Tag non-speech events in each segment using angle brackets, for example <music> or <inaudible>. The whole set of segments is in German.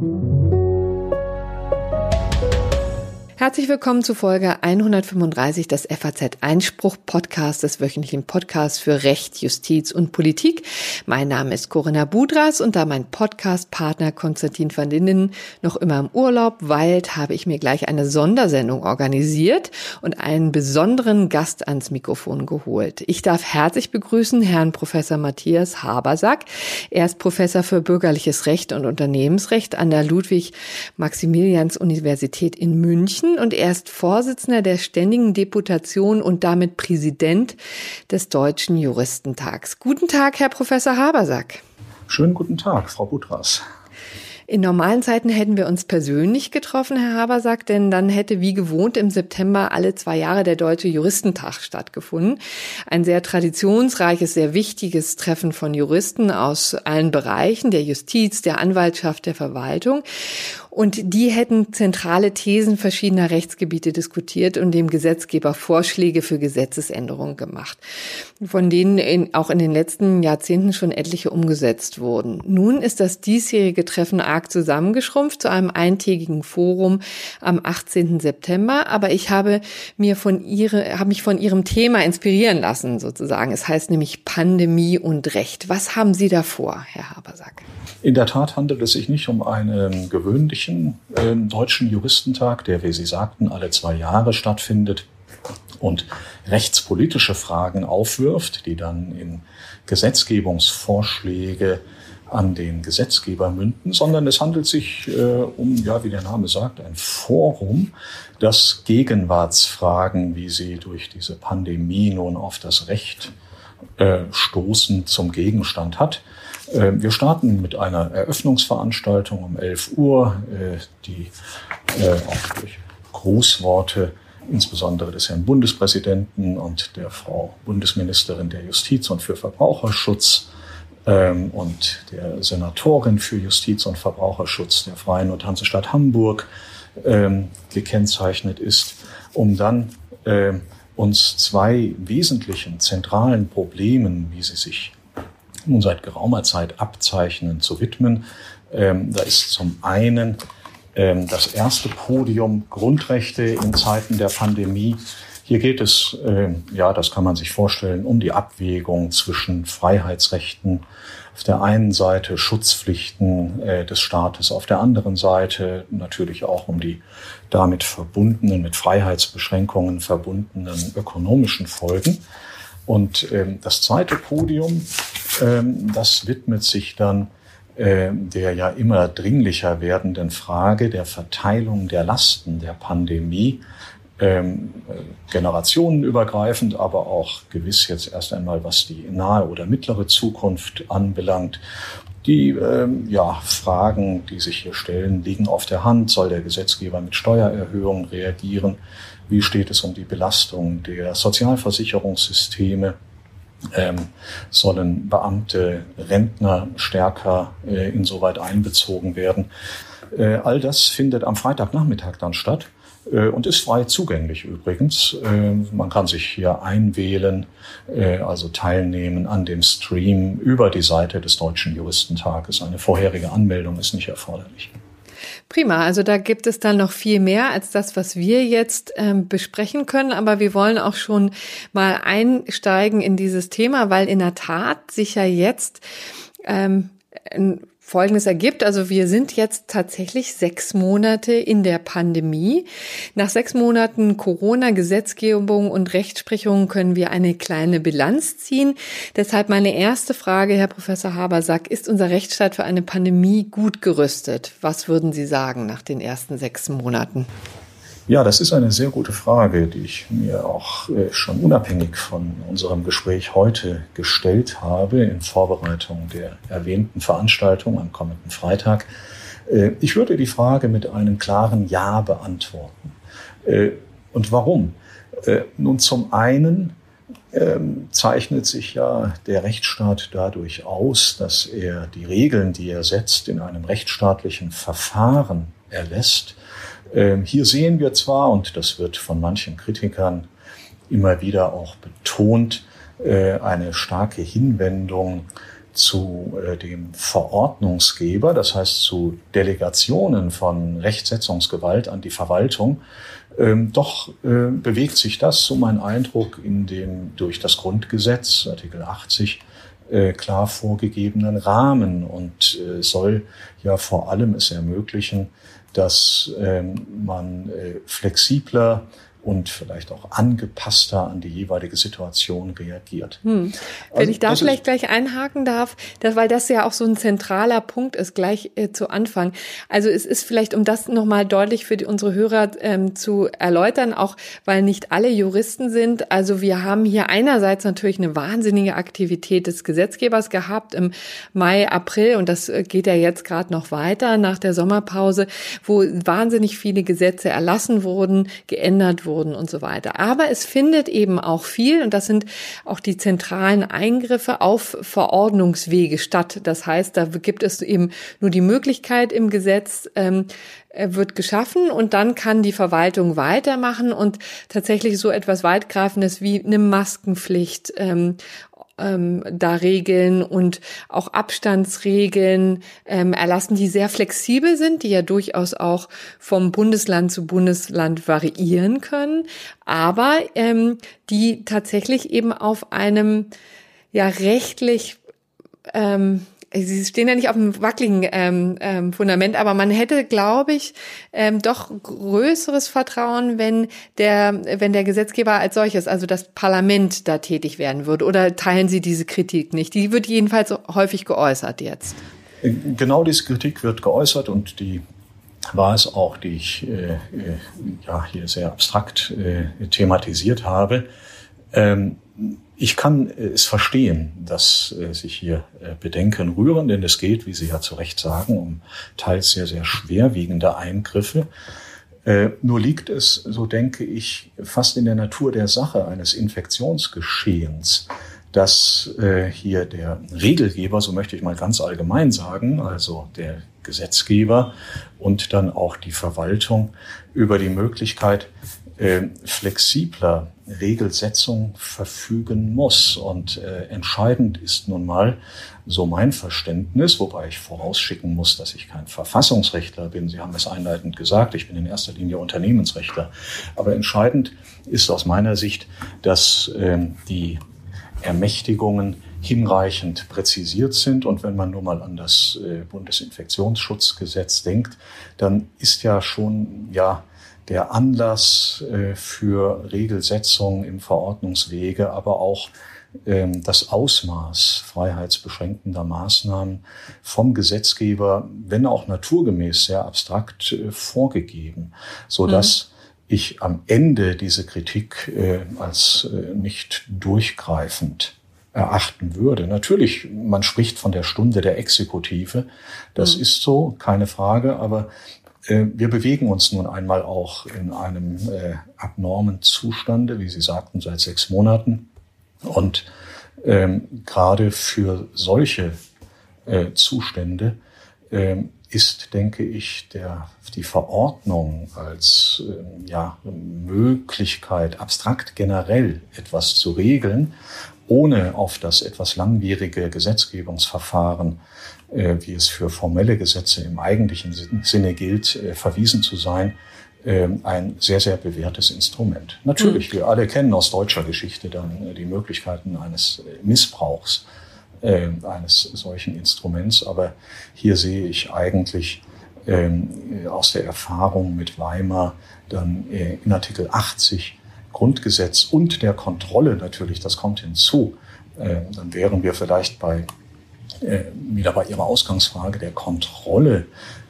Thank you. Herzlich willkommen zu Folge 135 des FAZ Einspruch Podcast, des wöchentlichen Podcasts für Recht, Justiz und Politik. Mein Name ist Corinna Budras und da mein Podcastpartner Konstantin van Linden noch immer im Urlaub weilt, habe ich mir gleich eine Sondersendung organisiert und einen besonderen Gast ans Mikrofon geholt. Ich darf herzlich begrüßen Herrn Professor Matthias Habersack. Er ist Professor für bürgerliches Recht und Unternehmensrecht an der Ludwig-Maximilians-Universität in München Berlin und er ist Vorsitzender der Ständigen Deputation und damit Präsident des Deutschen Juristentags. Guten Tag, Herr Professor Habersack. Schönen guten Tag, Frau Butras. In normalen Zeiten hätten wir uns persönlich getroffen, Herr Habersack, denn dann hätte wie gewohnt im September alle zwei Jahre der Deutsche Juristentag stattgefunden. Ein sehr traditionsreiches, sehr wichtiges Treffen von Juristen aus allen Bereichen, der Justiz, der Anwaltschaft, der Verwaltung. Und die hätten zentrale Thesen verschiedener Rechtsgebiete diskutiert und dem Gesetzgeber Vorschläge für Gesetzesänderungen gemacht, von denen in, auch in den letzten Jahrzehnten schon etliche umgesetzt wurden. Nun ist das diesjährige Treffen arg zusammengeschrumpft zu einem eintägigen Forum am 18. September, aber ich habe mir von ihre, habe mich von ihrem Thema inspirieren lassen, sozusagen. Es heißt nämlich Pandemie und Recht. Was haben Sie davor, Herr Habersack? In der Tat handelt es sich nicht um einen gewöhnlichen jährlichen äh, Deutschen Juristentag, der, wie Sie sagten, alle zwei Jahre stattfindet und rechtspolitische Fragen aufwirft, die dann in Gesetzgebungsvorschläge an den Gesetzgeber münden, sondern es handelt sich äh, um, ja, wie der Name sagt, ein Forum, das Gegenwartsfragen, wie sie durch diese Pandemie nun auf das Recht äh, stoßen, zum Gegenstand hat. Ähm, wir starten mit einer Eröffnungsveranstaltung um 11 Uhr, äh, die äh, auch durch Grußworte insbesondere des Herrn Bundespräsidenten und der Frau Bundesministerin der Justiz und für Verbraucherschutz ähm, und der Senatorin für Justiz und Verbraucherschutz der Freien und Hansestadt Hamburg ähm, gekennzeichnet ist, um dann uns zwei wesentlichen zentralen Problemen, wie sie sich nun seit geraumer Zeit abzeichnen, zu widmen. Ähm, da ist zum einen ähm, das erste Podium Grundrechte in Zeiten der Pandemie. Hier geht es, äh, ja, das kann man sich vorstellen, um die Abwägung zwischen Freiheitsrechten auf der einen Seite, Schutzpflichten äh, des Staates auf der anderen Seite, natürlich auch um die damit verbundenen, mit Freiheitsbeschränkungen verbundenen ökonomischen Folgen. Und ähm, das zweite Podium, ähm, das widmet sich dann äh, der ja immer dringlicher werdenden Frage der Verteilung der Lasten der Pandemie, ähm, äh, generationenübergreifend, aber auch gewiss jetzt erst einmal, was die nahe oder mittlere Zukunft anbelangt. Die ähm, ja, Fragen, die sich hier stellen, liegen auf der Hand. Soll der Gesetzgeber mit Steuererhöhungen reagieren? Wie steht es um die Belastung der Sozialversicherungssysteme? Ähm, sollen Beamte, Rentner stärker äh, insoweit einbezogen werden? Äh, all das findet am Freitagnachmittag dann statt äh, und ist frei zugänglich übrigens. Äh, man kann sich hier einwählen, äh, also teilnehmen an dem Stream über die Seite des Deutschen Juristentages. Eine vorherige Anmeldung ist nicht erforderlich. Prima, also da gibt es dann noch viel mehr als das, was wir jetzt ähm, besprechen können, aber wir wollen auch schon mal einsteigen in dieses Thema, weil in der Tat sich ja jetzt ähm, Folgendes ergibt. Also wir sind jetzt tatsächlich sechs Monate in der Pandemie. Nach sechs Monaten Corona-Gesetzgebung und Rechtsprechung können wir eine kleine Bilanz ziehen. Deshalb meine erste Frage, Herr Professor Habersack, ist unser Rechtsstaat für eine Pandemie gut gerüstet? Was würden Sie sagen nach den ersten sechs Monaten? Ja, das ist eine sehr gute Frage, die ich mir auch äh, schon unabhängig von unserem Gespräch heute gestellt habe in Vorbereitung der erwähnten Veranstaltung am kommenden Freitag. Äh, ich würde die Frage mit einem klaren Ja beantworten. Äh, und warum? Nun, zum einen ähm, zeichnet sich ja der Rechtsstaat dadurch aus, dass er die Regeln, die er setzt, in einem rechtsstaatlichen Verfahren erlässt, hier sehen wir zwar, und das wird von manchen Kritikern immer wieder auch betont, äh, eine starke Hinwendung zu äh, dem Verordnungsgeber, das heißt zu Delegationen von Rechtsetzungsgewalt an die Verwaltung, ähm, doch äh, bewegt sich das, so mein Eindruck, in dem durch das Grundgesetz, Artikel 80, äh, klar vorgegebenen Rahmen und soll ja vor allem es ermöglichen, dass ähm, man äh, flexibler und vielleicht auch angepasster an die jeweilige Situation reagiert. Hm. Wenn also, ich da vielleicht gleich einhaken darf, das, weil das ja auch so ein zentraler Punkt ist, gleich äh, zu Anfang. Also es ist vielleicht, um das nochmal deutlich für die, unsere Hörer ähm, zu erläutern, auch weil nicht alle Juristen sind. Also wir haben hier einerseits natürlich eine wahnsinnige Aktivität des Gesetzgebers gehabt im Mai, April und das äh, geht ja jetzt gerade noch weiter nach der Sommerpause, wo wahnsinnig viele Gesetze erlassen wurden, geändert wurden wurden und so weiter. Aber es findet eben auch viel, und das sind auch die zentralen Eingriffe auf Verordnungswege statt. Das heißt, da gibt es eben nur die Möglichkeit im Gesetz, ähm, wird geschaffen und dann kann die Verwaltung weitermachen und tatsächlich so etwas weitgreifendes wie eine Maskenpflicht ähm, ähm, da Regeln und auch Abstandsregeln ähm, erlassen, die sehr flexibel sind, die ja durchaus auch vom Bundesland zu Bundesland variieren können, aber ähm, die tatsächlich eben auf einem ja rechtlich ähm, sie stehen ja nicht auf einem wackeligen ähm, ähm, Fundament, aber man hätte, glaube ich, ähm, doch größeres Vertrauen, wenn der, wenn der Gesetzgeber als solches, also das Parlament, da tätig werden würde. Oder teilen Sie diese Kritik nicht? Die wird jedenfalls häufig geäußert jetzt. Genau diese Kritik wird geäußert und die war es auch, die ich äh, äh ja hier sehr abstrakt äh, thematisiert habe. Ähm, ich kann äh, es verstehen, dass äh, sich hier äh, Bedenken rühren, denn es geht, wie Sie ja zu Recht sagen, um teils sehr, sehr schwerwiegende Eingriffe. Nur liegt es, so denke ich, fast in der Natur der Sache eines Infektionsgeschehens, dass hier der Regelgeber, so möchte ich mal ganz allgemein sagen, also der Gesetzgeber und dann auch die Verwaltung über die Möglichkeit flexibler Regelsetzung verfügen muss. Und äh, entscheidend ist nun mal so mein Verständnis, wobei ich vorausschicken muss, dass ich kein Verfassungsrechtler bin. Sie haben es einleitend gesagt, ich bin in erster Linie Unternehmensrechtler. Aber entscheidend ist aus meiner Sicht, dass äh, die Ermächtigungen hinreichend präzisiert sind. Und wenn man nur mal an das äh, Bundesinfektionsschutzgesetz denkt, dann ist ja schon, ja, der Anlass äh, für Regelsetzung im Verordnungswege, aber auch ähm, das Ausmaß freiheitsbeschränkender Maßnahmen vom Gesetzgeber, wenn auch naturgemäß sehr abstrakt äh, vorgegeben, so dass mhm. ich am Ende diese Kritik äh, als nicht durchgreifend erachten würde. Natürlich, man spricht von der Stunde der Exekutive. Das mhm. ist so, keine Frage. Aber wir bewegen uns nun einmal auch in einem äh, abnormen Zustande, wie Sie sagten, seit sechs Monaten. Und ähm, gerade für solche äh, Zustände ähm, ist, denke ich, der, die Verordnung als äh, ja, Möglichkeit, abstrakt generell etwas zu regeln, ohne auf das etwas langwierige Gesetzgebungsverfahren äh, wie es für formelle Gesetze im eigentlichen Sinne gilt, äh, verwiesen zu sein, äh, ein sehr, sehr bewährtes Instrument. Natürlich, mhm. wir alle kennen aus deutscher Geschichte dann die Möglichkeiten eines Missbrauchs eines solchen Instruments, aber hier sehe ich eigentlich ähm, aus der Erfahrung mit Weimar dann in Artikel 80 Grundgesetz und der Kontrolle natürlich, das kommt hinzu, dann wären wir vielleicht bei äh, wieder bei Ihrer Ausgangsfrage der Kontrolle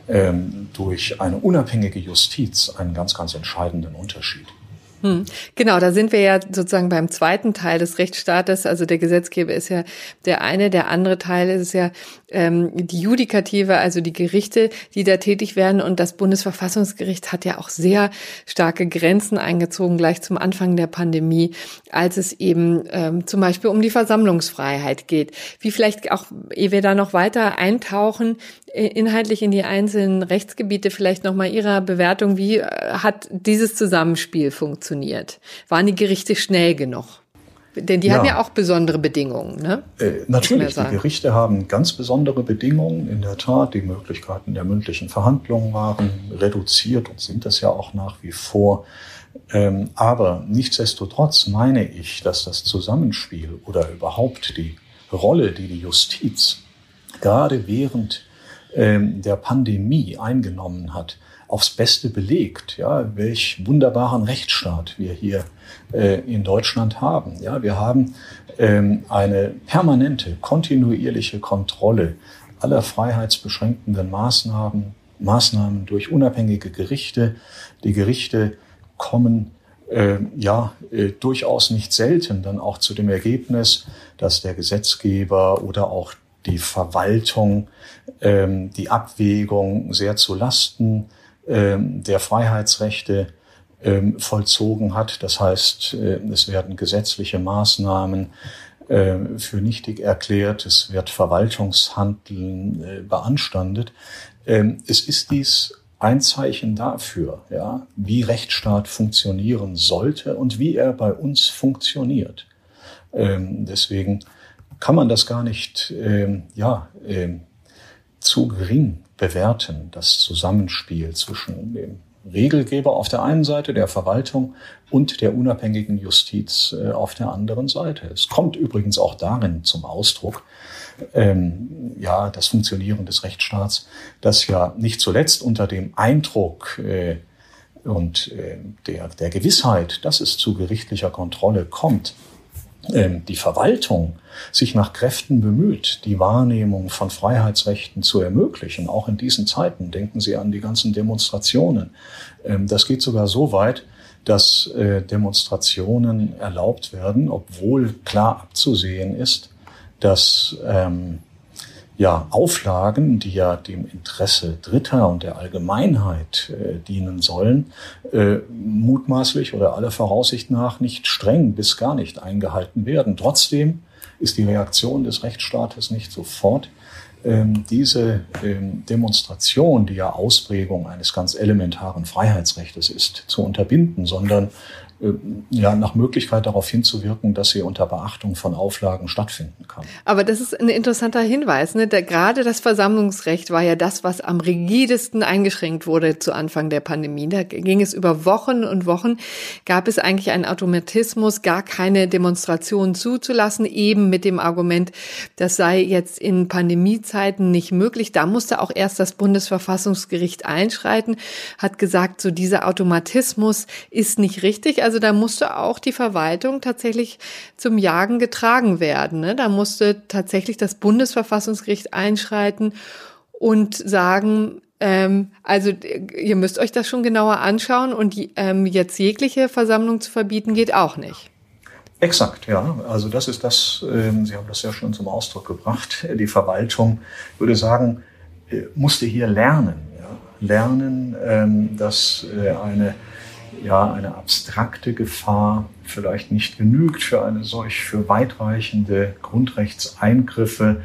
ähm, durch eine unabhängige Justiz einen ganz, ganz entscheidenden Unterschied. Hm. Genau, da sind wir ja sozusagen beim zweiten Teil des Rechtsstaates. Also der Gesetzgeber ist ja der eine, der andere Teil ist ja ähm, die Judikative, also die Gerichte, die da tätig werden. Und das Bundesverfassungsgericht hat ja auch sehr starke Grenzen eingezogen, gleich zum Anfang der Pandemie, als es eben ähm, zum Beispiel um die Versammlungsfreiheit geht. Wie vielleicht auch, ehe wir da noch weiter eintauchen, äh, inhaltlich in die einzelnen Rechtsgebiete vielleicht nochmal Ihrer Bewertung, wie äh, hat dieses Zusammenspiel funktioniert? Waren die Gerichte schnell genug? Denn die ja. haben ja auch besondere Bedingungen, ne? Äh, natürlich, die Gerichte haben ganz besondere Bedingungen. In der Tat, die Möglichkeiten der mündlichen Verhandlungen waren reduziert und sind das ja auch nach wie vor. Ähm, aber nichtsdestotrotz meine ich, dass das Zusammenspiel oder überhaupt die Rolle, die die Justiz gerade während ähm, der Pandemie eingenommen hat, aufs Beste belegt, ja, welch wunderbaren Rechtsstaat wir hier äh, in Deutschland haben. Ja, wir haben ähm, eine permanente, kontinuierliche Kontrolle aller freiheitsbeschränkenden Maßnahmen, Maßnahmen durch unabhängige Gerichte. Die Gerichte kommen äh, ja äh, durchaus nicht selten dann auch zu dem Ergebnis, dass der Gesetzgeber oder auch die Verwaltung ähm, die Abwägung sehr zu Lasten der Freiheitsrechte ähm, vollzogen hat. Das heißt, äh, es werden gesetzliche Maßnahmen äh, für nichtig erklärt, es wird Verwaltungshandeln äh, beanstandet. Ähm, es ist dies ein Zeichen dafür, ja, wie Rechtsstaat funktionieren sollte und wie er bei uns funktioniert. Ähm, deswegen kann man das gar nicht ähm, ja, ähm, zu gering bewerten, das Zusammenspiel zwischen dem Regelgeber auf der einen Seite, der Verwaltung und der unabhängigen Justiz äh, auf der anderen Seite. Es kommt übrigens auch darin zum Ausdruck, ähm, ja, das Funktionieren des Rechtsstaats, das ja nicht zuletzt unter dem Eindruck äh, und äh, der, der Gewissheit, dass es zu gerichtlicher Kontrolle kommt, die Verwaltung sich nach Kräften bemüht, die Wahrnehmung von Freiheitsrechten zu ermöglichen, auch in diesen Zeiten. Denken Sie an die ganzen Demonstrationen. Ähm, das geht sogar so weit, dass äh, Demonstrationen erlaubt werden, obwohl klar abzusehen ist, dass ähm, ja, Auflagen, die ja dem Interesse Dritter und der Allgemeinheit äh, dienen sollen, äh, mutmaßlich oder aller Voraussicht nach nicht streng bis gar nicht eingehalten werden. Trotzdem ist die Reaktion des Rechtsstaates nicht sofort. Ähm, diese ähm, Demonstration, die ja Ausprägung eines ganz elementaren Freiheitsrechts ist, zu unterbinden, sondern ja, nach Möglichkeit darauf hinzuwirken, dass sie unter Beachtung von Auflagen stattfinden kann. Aber das ist ein interessanter Hinweis. Ne? Da, gerade das Versammlungsrecht war ja das, was am rigidesten eingeschränkt wurde zu Anfang der Pandemie. Da ging es über Wochen und Wochen, gab es eigentlich einen Automatismus, gar keine Demonstrationen zuzulassen, eben mit dem Argument, das sei jetzt in Pandemiezeiten nicht möglich. Da musste auch erst das Bundesverfassungsgericht einschreiten, hat gesagt, so dieser Automatismus ist nicht richtig. Also also da musste auch die Verwaltung tatsächlich zum Jagen getragen werden. Ne? Da musste tatsächlich das Bundesverfassungsgericht einschreiten und sagen, ähm, also ihr müsst euch das schon genauer anschauen und ähm, jetzt jegliche Versammlung zu verbieten geht auch nicht. Exakt, ja. Also das ist das, ähm, Sie haben das ja schon zum Ausdruck gebracht. Die Verwaltung, würde sagen, äh, musste hier lernen. Ja? Lernen, ähm, dass äh, eine ja eine abstrakte Gefahr vielleicht nicht genügt für eine solch für weitreichende Grundrechtseingriffe,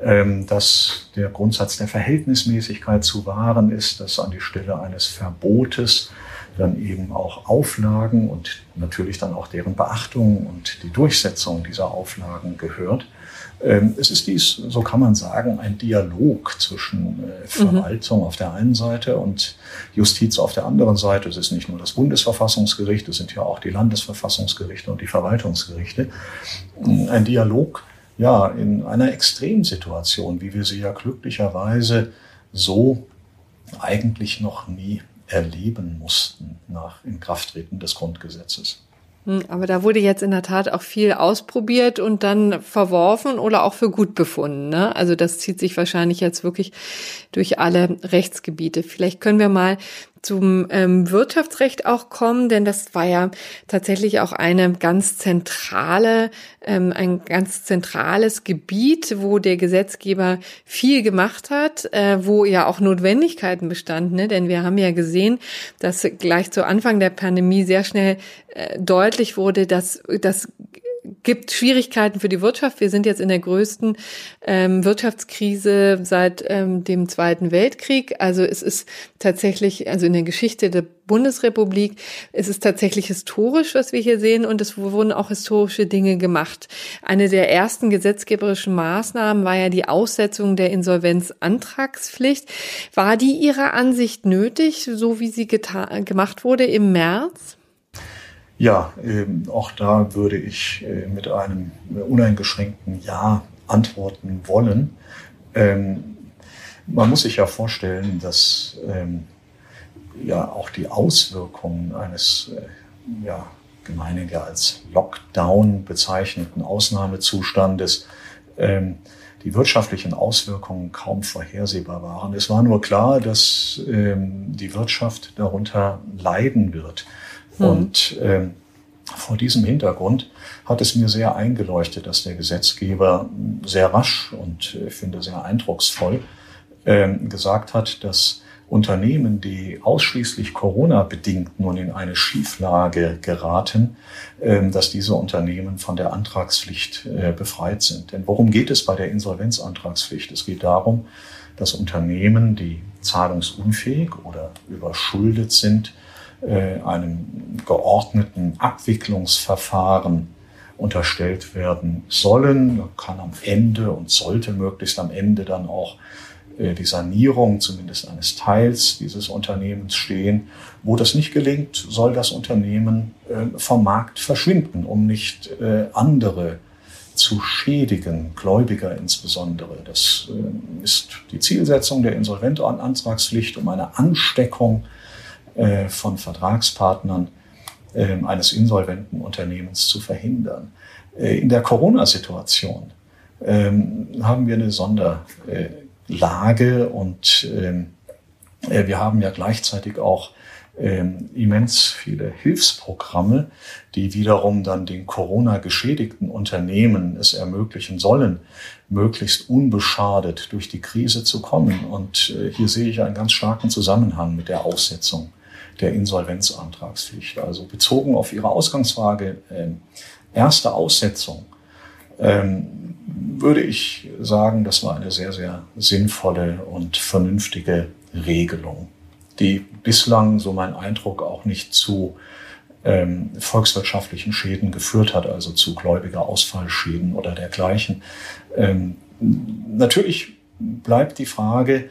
ähm, dass der Grundsatz der Verhältnismäßigkeit zu wahren ist, dass an die Stelle eines Verbotes dann eben auch Auflagen und natürlich dann auch deren Beachtung und die Durchsetzung dieser Auflagen gehört. Ähm, es ist dies, so kann man sagen, ein Dialog zwischen äh, Verwaltung mhm. auf der einen Seite und Justiz auf der anderen Seite. Es ist nicht nur das Bundesverfassungsgericht, es sind ja auch die Landesverfassungsgerichte und die Verwaltungsgerichte. Ein Dialog, ja, in einer Extremsituation, wie wir sie ja glücklicherweise so eigentlich noch nie erleben mussten nach Inkrafttreten des Grundgesetzes. Hm, aber da wurde jetzt in der Tat auch viel ausprobiert und dann verworfen oder auch für gut befunden. Ne? Also das zieht sich wahrscheinlich jetzt wirklich durch alle Rechtsgebiete. Vielleicht können wir mal zum ähm, Wirtschaftsrecht auch kommen, denn das war ja tatsächlich auch eine ganz zentrale, ähm, ein ganz zentrales Gebiet, wo der Gesetzgeber viel gemacht hat, äh, wo ja auch Notwendigkeiten bestanden, ne? denn wir haben ja gesehen, dass gleich zu Anfang der Pandemie sehr schnell äh, deutlich wurde, dass das gibt Schwierigkeiten für die Wirtschaft. Wir sind jetzt in der größten ähm, Wirtschaftskrise seit ähm, dem Zweiten Weltkrieg. Also es ist tatsächlich, also in der Geschichte der Bundesrepublik, es ist tatsächlich historisch, was wir hier sehen, und es wurden auch historische Dinge gemacht. Eine der ersten gesetzgeberischen Maßnahmen war ja die Aussetzung der Insolvenzantragspflicht. War die Ihrer Ansicht nötig, so wie sie gemacht wurde im März? Ja, ähm, auch da würde ich äh, mit einem uneingeschränkten Ja antworten wollen. Ähm, man muss sich ja vorstellen, dass ähm, ja auch die Auswirkungen eines äh, ja, gemeinhin als Lockdown bezeichneten Ausnahmezustandes ähm, die wirtschaftlichen Auswirkungen kaum vorhersehbar waren. Es war nur klar, dass ähm, die Wirtschaft darunter leiden wird. Mhm. Und ähm, vor diesem Hintergrund hat es mir sehr eingeleuchtet, dass der Gesetzgeber sehr rasch und ich finde sehr eindrucksvoll ähm, gesagt hat, dass Unternehmen, die ausschließlich Corona-bedingt nun in eine Schieflage geraten, ähm, dass diese Unternehmen von der Antragspflicht äh, befreit sind. Denn worum geht es bei der Insolvenzantragspflicht? Es geht darum, dass Unternehmen, die zahlungsunfähig oder überschuldet sind, äh, einem geordneten Abwicklungsverfahren unterstellt werden sollen. Kann am Ende und sollte möglichst am Ende dann auch äh, die Sanierung zumindest eines Teils dieses Unternehmens stehen. Wo das nicht gelingt, soll das Unternehmen äh, vom Markt verschwinden, um nicht andere zu schädigen, Gläubiger insbesondere. Das ist die Zielsetzung der Insolventantragspflicht, um eine Ansteckung äh, von Vertragspartnern ähm, eines insolventen Unternehmens zu verhindern. Äh, in der Corona-Situation ähm, haben wir eine Sonderlage und ähm, äh, wir haben ja gleichzeitig auch immens viele Hilfsprogramme, die wiederum dann den Corona-geschädigten Unternehmen es ermöglichen sollen, möglichst unbeschadet durch die Krise zu kommen. Und hier sehe ich einen ganz starken Zusammenhang mit der Aussetzung der Insolvenzantragspflicht. Also bezogen auf Ihre Ausgangsfrage, äh, erste Aussetzung, ähm, würde ich sagen, das war eine sehr, sehr sinnvolle und vernünftige Regelung, die bislang, so mein Eindruck, auch nicht zu ähm, volkswirtschaftlichen Schäden geführt hat, also zu gläubiger Ausfallschäden oder dergleichen. Ähm, natürlich bleibt die Frage,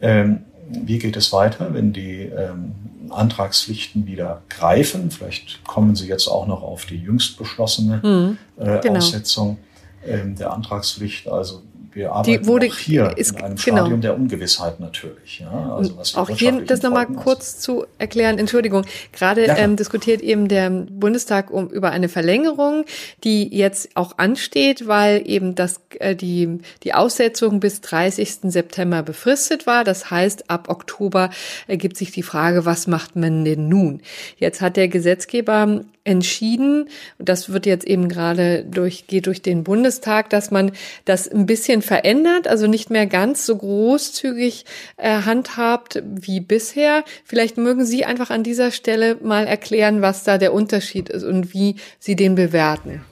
ähm, wie geht es weiter, wenn die ähm, Antragspflichten wieder greifen? Vielleicht kommen Sie jetzt auch noch auf die jüngst beschlossene mhm, äh, genau. Aussetzung ähm, der Antragspflicht. Also wir arbeiten die wurde, auch hier ist, in einem genau. Stadium der Ungewissheit natürlich. Ja, also was auch hier das nochmal kurz zu erklären. Entschuldigung, gerade ja, ähm, diskutiert eben der Bundestag um über eine Verlängerung, die jetzt auch ansteht, weil eben das äh, die die Aussetzung bis 30. September befristet war. Das heißt, ab Oktober ergibt sich die Frage, was macht man denn nun? Jetzt hat der Gesetzgeber entschieden, das wird jetzt eben gerade durch, geht durch den Bundestag, dass man das ein bisschen verändert, also nicht mehr ganz so großzügig äh, handhabt wie bisher. Vielleicht mögen Sie einfach an dieser Stelle mal erklären, was da der Unterschied ist und wie Sie den bewerten.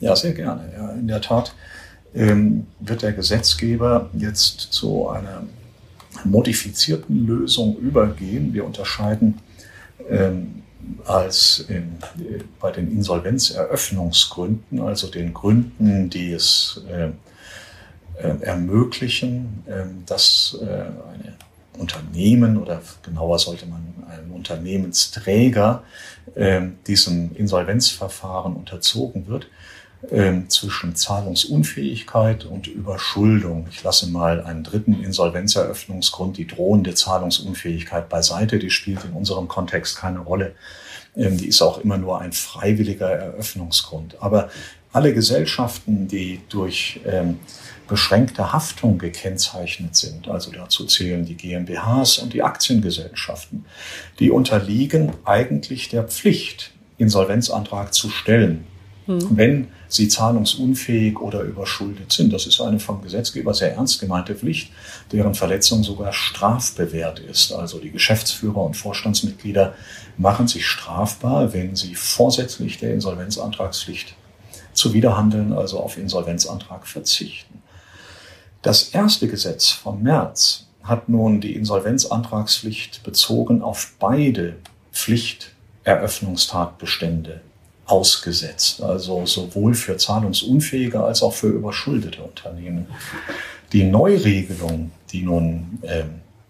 Ja, sehr gerne. Ja, in der Tat ähm, wird der Gesetzgeber jetzt zu einer modifizierten Lösung übergehen. Wir unterscheiden ähm, als in, bei den Insolvenzeröffnungsgründen, also den Gründen, die es äh, äh, ermöglichen, äh, dass eine Unternehmen oder genauer sollte man ein Unternehmensträger äh, diesem Insolvenzverfahren unterzogen wird, ähm, zwischen Zahlungsunfähigkeit und Überschuldung. Ich lasse mal einen dritten Insolvenzeröffnungsgrund, die drohende Zahlungsunfähigkeit beiseite. Die spielt in unserem Kontext keine Rolle. Ähm, die ist auch immer nur ein freiwilliger Eröffnungsgrund. Aber alle Gesellschaften, die durch ähm, beschränkte Haftung gekennzeichnet sind, also dazu zählen die GmbHs und die Aktiengesellschaften, die unterliegen eigentlich der Pflicht, Insolvenzantrag zu stellen. Hm. Wenn sie zahlungsunfähig oder überschuldet sind. Das ist eine vom Gesetzgeber sehr ernst gemeinte Pflicht, deren Verletzung sogar strafbewehrt ist. Also die Geschäftsführer und Vorstandsmitglieder machen sich strafbar, wenn sie vorsätzlich der Insolvenzantragspflicht zuwiderhandeln, also auf Insolvenzantrag verzichten. Das erste Gesetz vom März hat nun die Insolvenzantragspflicht bezogen auf beide Pflichteröffnungstatbestände ausgesetzt, also sowohl für zahlungsunfähige als auch für überschuldete Unternehmen. Die Neuregelung, die nun äh,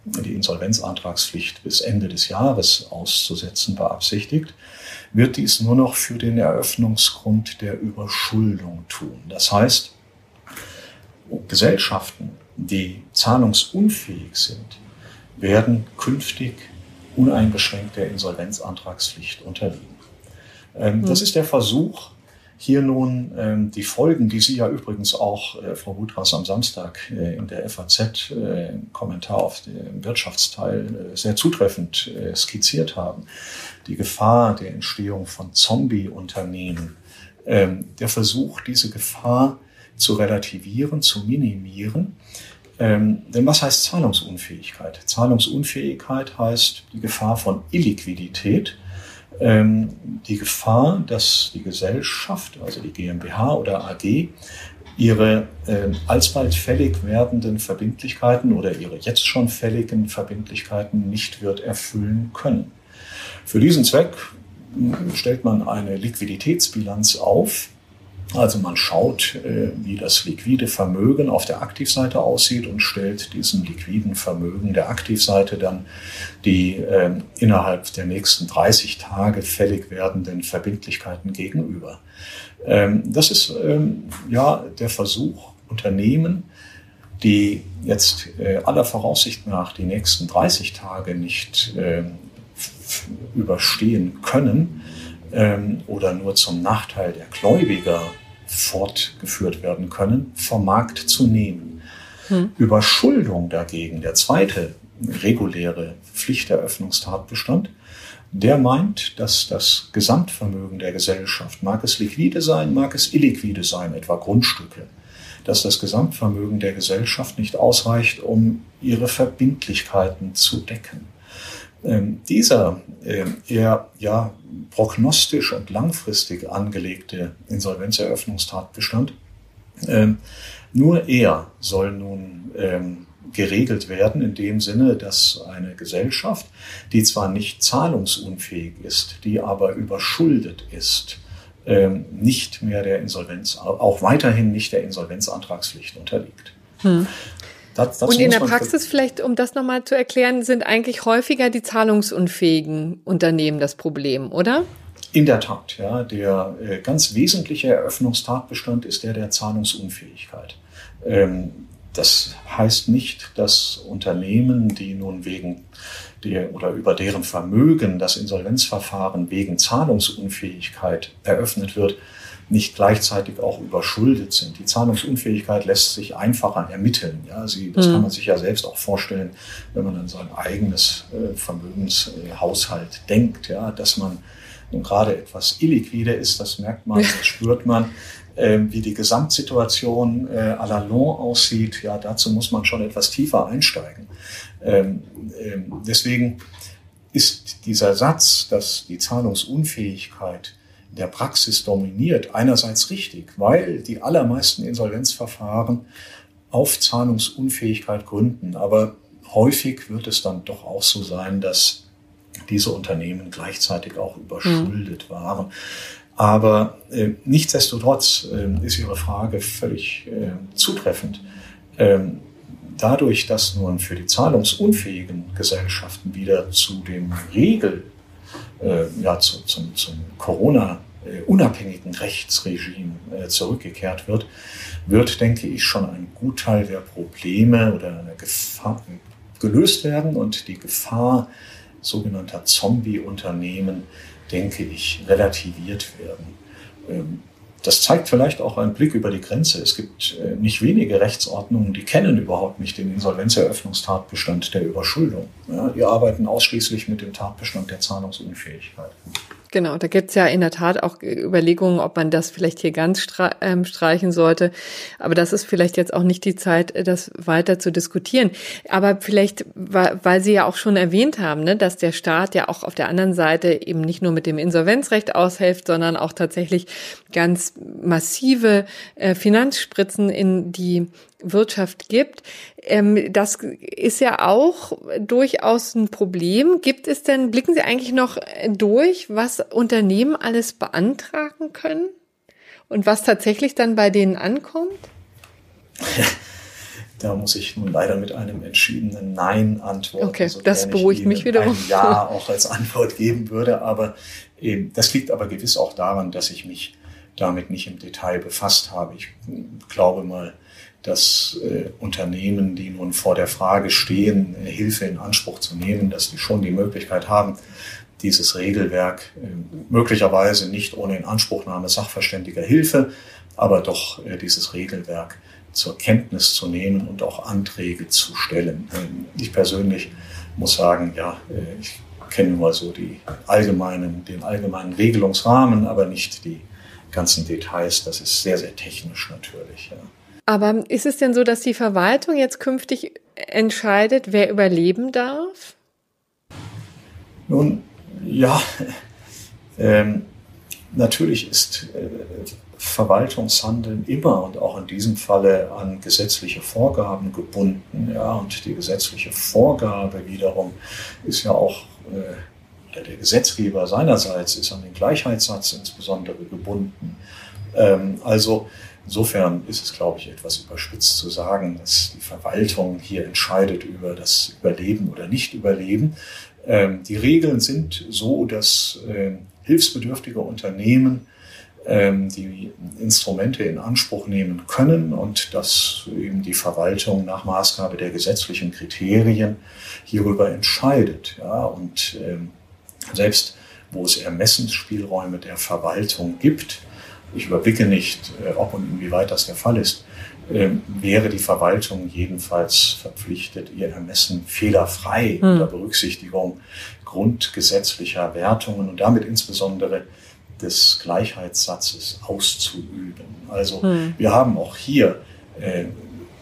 die Insolvenzantragspflicht bis Ende des Jahres auszusetzen beabsichtigt, wird dies nur noch für den Eröffnungsgrund der Überschuldung tun. Das heißt, Gesellschaften, die zahlungsunfähig sind, werden künftig uneingeschränkt der Insolvenzantragspflicht unterliegen. Ähm, das hm. ist der Versuch, hier nun ähm, die Folgen, die Sie ja übrigens auch, äh, Frau Wutras, am Samstag äh, in der FAZ äh, im Kommentar auf dem Wirtschaftsteil äh, sehr zutreffend äh, skizziert haben. Die Gefahr der Entstehung von Zombie-Unternehmen, ähm, der Versuch, diese Gefahr zu relativieren, zu minimieren. Ähm, denn was heißt Zahlungsunfähigkeit? Zahlungsunfähigkeit heißt die Gefahr von Illiquidität, ähm, die Gefahr, dass die Gesellschaft, also die GmbH oder AG, ihre äh, alsbald fällig werdenden Verbindlichkeiten oder ihre jetzt schon fälligen Verbindlichkeiten nicht wird erfüllen können. Für diesen Zweck hm, stellt man eine Liquiditätsbilanz auf, also man schaut, äh, wie das liquide Vermögen auf der Aktivseite aussieht und stellt diesem liquiden Vermögen der Aktivseite dann die ähm, innerhalb der nächsten 30 Tage fällig werdenden Verbindlichkeiten gegenüber. Ähm, das ist ähm, ja der Versuch, Unternehmen, die jetzt äh, aller Voraussicht nach die nächsten 30 Tage nicht überstehen können, oder nur zum Nachteil der Gläubiger fortgeführt werden können, vom Markt zu nehmen. Hm. Überschuldung dagegen, der zweite reguläre Pflichteröffnungstatbestand, der meint, dass das Gesamtvermögen der Gesellschaft, mag es liquide sein, mag es illiquide sein, etwa Grundstücke, dass das Gesamtvermögen der Gesellschaft nicht ausreicht, um ihre Verbindlichkeiten zu decken. Ähm, dieser äh, eher ja, prognostisch und langfristig angelegte Insolvenzeröffnungstatbestand, äh, nur er soll nun ähm, geregelt werden in dem Sinne, dass eine Gesellschaft, die zwar nicht zahlungsunfähig ist, die aber überschuldet ist, ähm, nicht mehr der Insolvenz, auch weiterhin nicht der Insolvenzantragspflicht unterliegt. Hm. Das, und in der Praxis vielleicht, um das nochmal zu erklären, sind eigentlich häufiger die zahlungsunfähigen Unternehmen das Problem, oder? In der Tat, ja. Der äh, ganz wesentliche Eröffnungstatbestand ist der der Zahlungsunfähigkeit. Ähm, das heißt nicht, dass Unternehmen, die nun wegen der oder über deren Vermögen das Insolvenzverfahren wegen Zahlungsunfähigkeit eröffnet wird, nicht gleichzeitig auch überschuldet sind. Die Zahlungsunfähigkeit lässt sich einfacher ermitteln. Ja, sie, das mhm. kann man sich ja selbst auch vorstellen, wenn man an sein eigenes äh, Vermögenshaushalt äh, denkt, ja, dass man nun gerade etwas illiquide ist, das merkt man, <laughs> das spürt man. Äh, wie die Gesamtsituation äh, à la long aussieht, ja, dazu muss man schon etwas tiefer einsteigen. Ähm, ähm, deswegen ist dieser Satz, dass die Zahlungsunfähigkeit der Praxis dominiert, einerseits richtig, weil die allermeisten Insolvenzverfahren auf Zahlungsunfähigkeit gründen. Aber häufig wird es dann doch auch so sein, dass diese Unternehmen gleichzeitig auch überschuldet mhm. waren. Aber äh, nichtsdestotrotz äh, ist Ihre Frage völlig äh, zutreffend. Ähm, dadurch, dass nun für die zahlungsunfähigen Gesellschaften wieder zu dem Regel äh, ja, zu, zum, zum Corona-unabhängigen Rechtsregime äh, zurückgekehrt wird, wird, denke ich, schon ein Gutteil der Probleme oder eine Gefahr gelöst werden und die Gefahr sogenannter Zombie-Unternehmen, denke ich, relativiert werden. Das zeigt vielleicht auch einen Blick über die Grenze. Es gibt äh, nicht wenige Rechtsordnungen, die kennen überhaupt nicht den Insolvenzeröffnungstatbestand der Überschuldung. Die arbeiten ausschließlich mit dem Tatbestand der Zahlungsunfähigkeit. Genau, da gibt's ja in der Tat auch Überlegungen, ob man das vielleicht hier ganz ähm, streichen sollte. Aber das ist vielleicht jetzt auch nicht die Zeit, das weiter zu diskutieren. Aber vielleicht, weil Sie ja auch schon erwähnt haben, ne, dass der Staat ja auch auf der anderen Seite eben nicht nur mit dem Insolvenzrecht aushilft, sondern auch tatsächlich ganz massive äh, Finanzspritzen in die Wirtschaft gibt. Ähm, das ist ja auch durchaus ein Problem. Gibt es denn, blicken Sie eigentlich noch durch, was Unternehmen alles beantragen können und was tatsächlich dann bei denen ankommt? <laughs> Da muss ich nun leider mit einem entschiedenen Nein antworten. Okay, so das beruhigt mich wiederum. Ein Ja <laughs> auch als Antwort geben würde, aber eben, das liegt aber gewiss auch daran, dass ich mich damit nicht im Detail befasst habe. Ich glaube mal, dass äh, Unternehmen, die nun vor der Frage stehen, äh, Hilfe in Anspruch zu nehmen, dass die schon die Möglichkeit haben, dieses Regelwerk äh, möglicherweise nicht ohne Inanspruchnahme sachverständiger Hilfe, aber doch äh, dieses Regelwerk zur Kenntnis zu nehmen und auch Anträge zu stellen. Ähm, ich persönlich muss sagen, ja, äh, ich kenne mal so die allgemeinen, den allgemeinen Regelungsrahmen, aber nicht die ganzen Details. Das ist sehr, sehr technisch natürlich. Ja. Aber ist es denn so, dass die Verwaltung jetzt künftig entscheidet, wer überleben darf? Nun, ja, ähm, natürlich ist äh, Verwaltungshandeln immer und auch in diesem Falle an gesetzliche Vorgaben gebunden. Ja, und die gesetzliche Vorgabe wiederum ist ja auch, äh, der Gesetzgeber seinerseits ist an den Gleichheitssatz insbesondere gebunden. Ähm, also Insofern ist es, glaube ich, etwas überspitzt zu sagen, dass die Verwaltung hier entscheidet über das Überleben oder Nicht-Überleben. Ähm, die Regeln sind so, dass ähm, hilfsbedürftige Unternehmen ähm, die Instrumente in Anspruch nehmen können und dass eben die Verwaltung nach Maßgabe der gesetzlichen Kriterien hierüber entscheidet. Ja, und selbst wo es Ermessensspielräume der Verwaltung gibt, ich überblicke nicht, äh, ob und inwieweit das der Fall ist, ähm, wäre die Verwaltung jedenfalls verpflichtet, ihr Ermessen fehlerfrei hm. unter Berücksichtigung grundgesetzlicher Wertungen und damit insbesondere des Gleichheitssatzes auszuüben. Also hm. wir haben auch hier äh,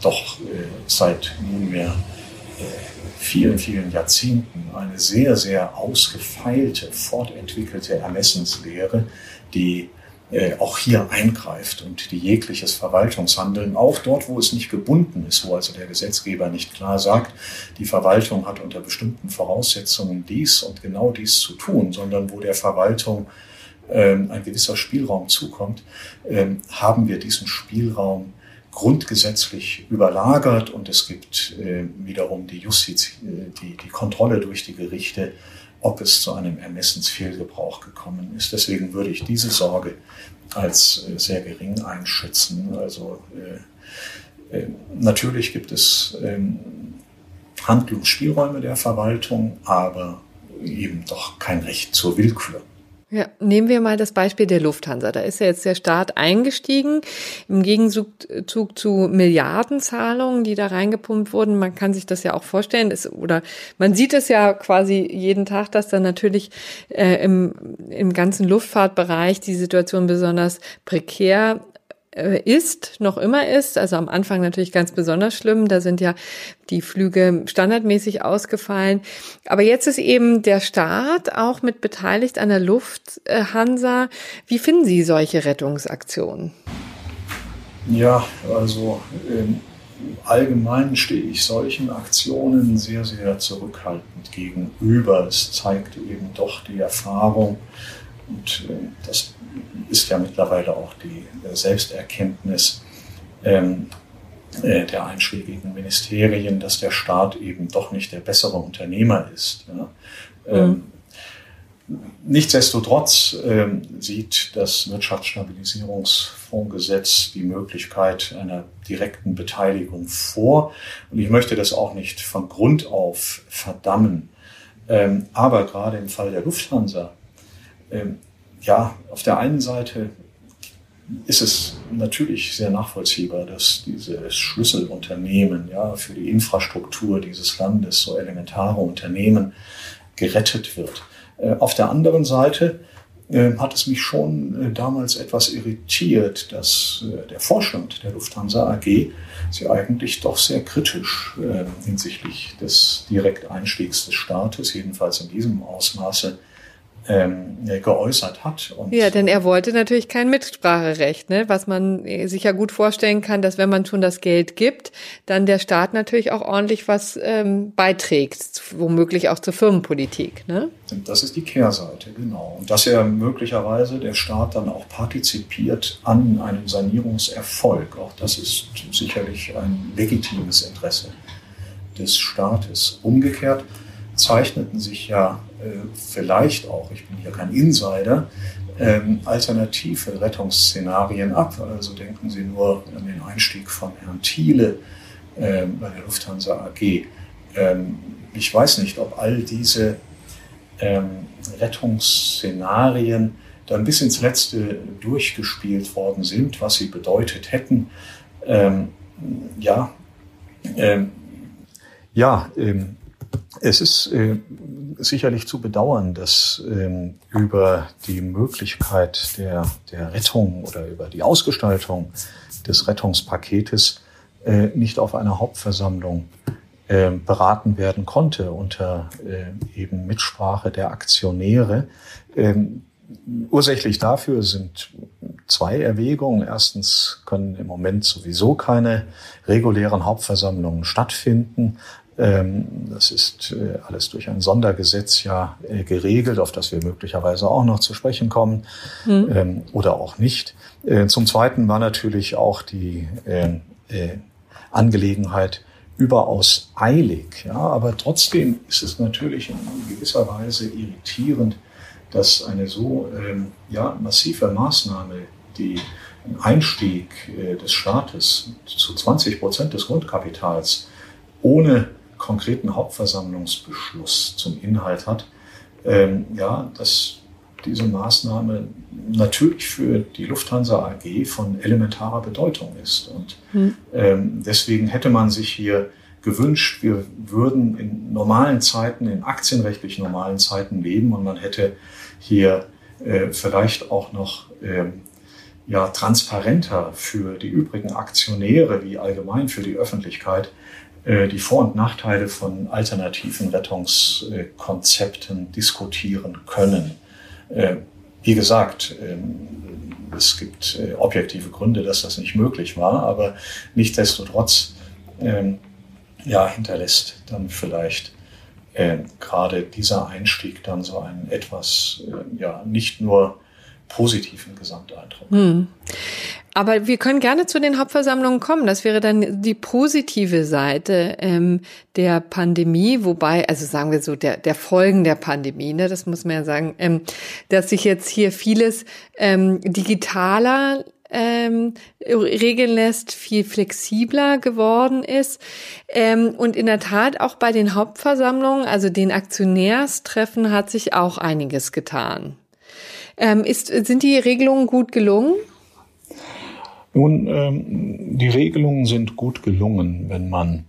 doch äh, seit nunmehr äh, vielen, vielen Jahrzehnten eine sehr, sehr ausgefeilte, fortentwickelte Ermessenslehre, die äh, auch hier eingreift und die jegliches Verwaltungshandeln, auch dort, wo es nicht gebunden ist, wo also der Gesetzgeber nicht klar sagt, die Verwaltung hat unter bestimmten Voraussetzungen dies und genau dies zu tun, sondern wo der Verwaltung ähm, ein gewisser Spielraum zukommt, ähm, haben wir diesen Spielraum grundgesetzlich überlagert und es gibt äh, wiederum die Justiz, äh, die, die Kontrolle durch die Gerichte, ob es zu einem Ermessensfehlgebrauch gekommen ist. Deswegen würde ich diese Sorge als äh, sehr gering einschätzen. Also äh, äh, natürlich gibt es ähm, Handlungsspielräume der Verwaltung, aber eben doch kein Recht zur Willkür. Ja, nehmen wir mal das Beispiel der Lufthansa. Da ist ja jetzt der Staat eingestiegen im Gegenzug zu Milliardenzahlungen, die da reingepumpt wurden. Man kann sich das ja auch vorstellen, ist, oder man sieht es ja quasi jeden Tag, dass dann natürlich äh, im, im ganzen Luftfahrtbereich die Situation besonders prekär äh, ist, noch immer ist. Also am Anfang natürlich ganz besonders schlimm. Da sind ja die Flüge standardmäßig ausgefallen. Aber jetzt ist eben der Staat auch mit beteiligt an der Lufthansa. Wie finden Sie solche Rettungsaktionen? Ja, also im Allgemeinen stehe ich solchen Aktionen sehr, sehr zurückhaltend gegenüber. Es zeigt eben doch die Erfahrung und äh, das ist ja mittlerweile auch die Selbsterkenntnis ähm, äh, der einschlägigen Ministerien, dass der Staat eben doch nicht der bessere Unternehmer ist. Ähm, mhm. Nichtsdestotrotz ähm, sieht das Wirtschaftsstabilisierungsfondsgesetz die Möglichkeit einer direkten Beteiligung vor. Und ich möchte das auch nicht von Grund auf verdammen. Aber gerade im Fall der Lufthansa ja, auf der einen Seite ist es natürlich sehr nachvollziehbar, dass dieses Schlüsselunternehmen ja, für die Infrastruktur dieses Landes, so elementare Unternehmen, gerettet wird. Äh, auf der anderen Seite äh, hat es mich schon äh, damals etwas irritiert, dass äh, der Vorstand der Lufthansa AG sie eigentlich doch sehr kritisch hinsichtlich des Direkteinstiegs des Staates, jedenfalls in diesem Ausmaße, ähm, geäußert hat. Und ja, denn er wollte natürlich kein Mitspracherecht, ne? was man sich ja gut vorstellen kann, dass wenn man schon das Geld gibt, dann der Staat natürlich auch ordentlich was ähm, beiträgt, womöglich auch zur Firmenpolitik. Ne? Das ist die Kehrseite, genau. Und dass ja möglicherweise der Staat dann auch partizipiert an einem Sanierungserfolg, auch das ist sicherlich ein legitimes Interesse des Staates. Umgekehrt zeichneten sich ja äh, vielleicht auch, ich bin hier kein Insider, ähm, alternative Rettungsszenarien ab. Also denken Sie nur an den Einstieg von Herrn Thiele äh, bei der Lufthansa AG. Ähm, ich weiß nicht, ob all diese ähm, Rettungsszenarien dann bis ins Letzte durchgespielt worden sind, was sie bedeutet hätten. Ähm, ja, ähm, ja, ähm, es ist äh, sicherlich zu bedauern, dass ähm, über die Möglichkeit der, der Rettung oder über die Ausgestaltung des Rettungspaketes äh, nicht auf einer Hauptversammlung äh, beraten werden konnte unter äh, eben Mitsprache der Aktionäre. Ähm, ursächlich dafür sind zwei Erwägungen. Erstens können im Moment sowieso keine regulären Hauptversammlungen stattfinden. Ähm, das ist äh, alles durch ein Sondergesetz ja äh, geregelt, auf das wir möglicherweise auch noch zu sprechen kommen mhm. oder auch nicht. Äh, zum Zweiten war natürlich auch die Angelegenheit überaus eilig. Ja, aber trotzdem ist es natürlich in gewisser Weise irritierend, dass eine so ja, massive Maßnahme, die Einstieg des Staates zu 20 Prozent des Grundkapitals ohne konkreten Hauptversammlungsbeschluss zum Inhalt hat, ähm, ja, dass diese Maßnahme natürlich für die Lufthansa AG von elementarer Bedeutung ist. Und hm. ähm, deswegen hätte man sich hier gewünscht, wir würden in normalen Zeiten, in aktienrechtlich normalen Zeiten leben und man hätte hier äh, vielleicht auch noch ähm, ja, transparenter für die übrigen Aktionäre wie allgemein für die Öffentlichkeit die Vor- und Nachteile von alternativen Rettungskonzepten diskutieren können. Äh, wie gesagt, ähm, es gibt äh, objektive Gründe, dass das nicht möglich war, aber nichtsdestotrotz ähm, ja, hinterlässt dann vielleicht gerade dieser Einstieg dann so einen etwas, ja, nicht nur positiven Gesamteindruck. Hm. Aber wir können gerne zu den Hauptversammlungen kommen. Das wäre dann die positive Seite ähm, der Pandemie, wobei, also sagen wir so, der, der Folgen der Pandemie, ne, das muss man ja sagen, ähm, dass sich jetzt hier vieles ähm, digitaler ähm, regeln lässt, viel flexibler geworden ist. Ähm, und in der Tat auch bei den Hauptversammlungen, also den Aktionärstreffen, hat sich auch einiges getan. Ähm, ist, sind die Regelungen gut gelungen? Nun, ähm, die Regelungen sind gut gelungen, wenn man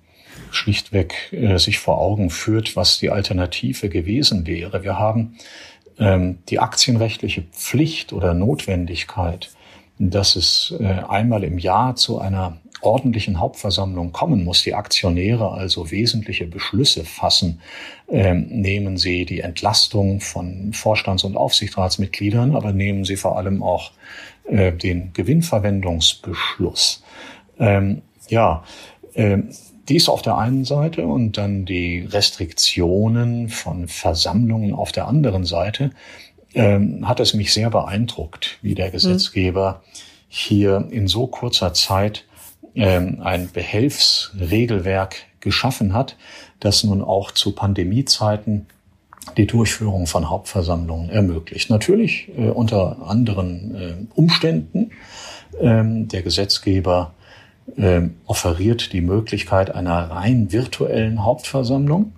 schlichtweg äh, sich vor Augen führt, was die Alternative gewesen wäre. Wir haben ähm, die aktienrechtliche Pflicht oder Notwendigkeit, dass es äh, einmal im Jahr zu einer ordentlichen Hauptversammlung kommen muss, die Aktionäre also wesentliche Beschlüsse fassen, ähm, nehmen sie die Entlastung von Vorstands- und Aufsichtsratsmitgliedern, aber nehmen sie vor allem auch äh, den Gewinnverwendungsbeschluss. Ähm, ja, äh, dies auf der einen Seite und dann die Restriktionen von Versammlungen auf der anderen Seite, ähm, hat es mich sehr beeindruckt, wie der mhm. Gesetzgeber hier in so kurzer Zeit ähm, ein Behelfsregelwerk geschaffen hat, das nun auch zu Pandemiezeiten die Durchführung von Hauptversammlungen ermöglicht. Natürlich äh, unter anderen äh, Umständen. Ähm, der Gesetzgeber äh, offeriert die Möglichkeit einer rein virtuellen Hauptversammlung.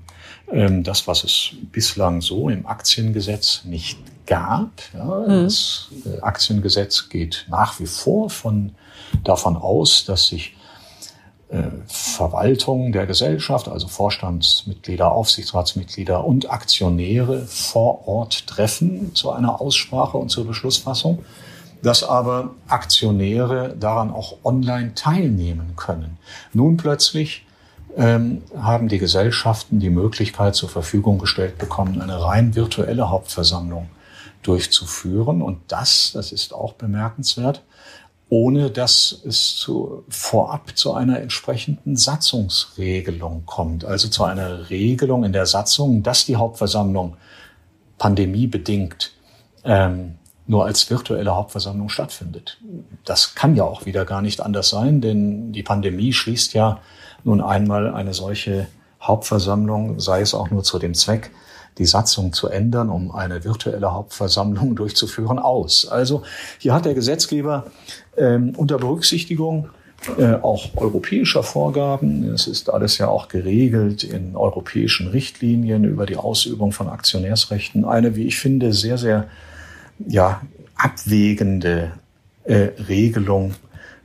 Ähm, das, was es bislang so im Aktiengesetz nicht gab. Ja, mhm. Das äh, Aktiengesetz geht nach wie vor von, davon aus, dass sich äh, Verwaltung der Gesellschaft, also Vorstandsmitglieder, Aufsichtsratsmitglieder und Aktionäre vor Ort treffen zu einer Aussprache und zur Beschlussfassung, dass aber Aktionäre daran auch online teilnehmen können. Nun plötzlich ähm, haben die Gesellschaften die Möglichkeit zur Verfügung gestellt bekommen, eine rein virtuelle Hauptversammlung durchzuführen. Und das, das ist auch bemerkenswert, ohne dass es zu, vorab zu einer entsprechenden Satzungsregelung kommt. Also zu einer Regelung in der Satzung, dass die Hauptversammlung pandemiebedingt ähm, nur als virtuelle Hauptversammlung stattfindet. Das kann ja auch wieder gar nicht anders sein, denn die Pandemie schließt ja nun einmal eine solche Hauptversammlung, sei es auch nur zu dem Zweck, die Satzung zu ändern, um eine virtuelle Hauptversammlung <laughs> durchzuführen, aus. Also hier hat der Gesetzgeber ähm, unter Berücksichtigung äh, auch europäischer Vorgaben. Es ist alles ja auch geregelt in europäischen Richtlinien über die Ausübung von Aktionärsrechten. Eine, wie ich finde, sehr, sehr ja, abwägende äh, Regelung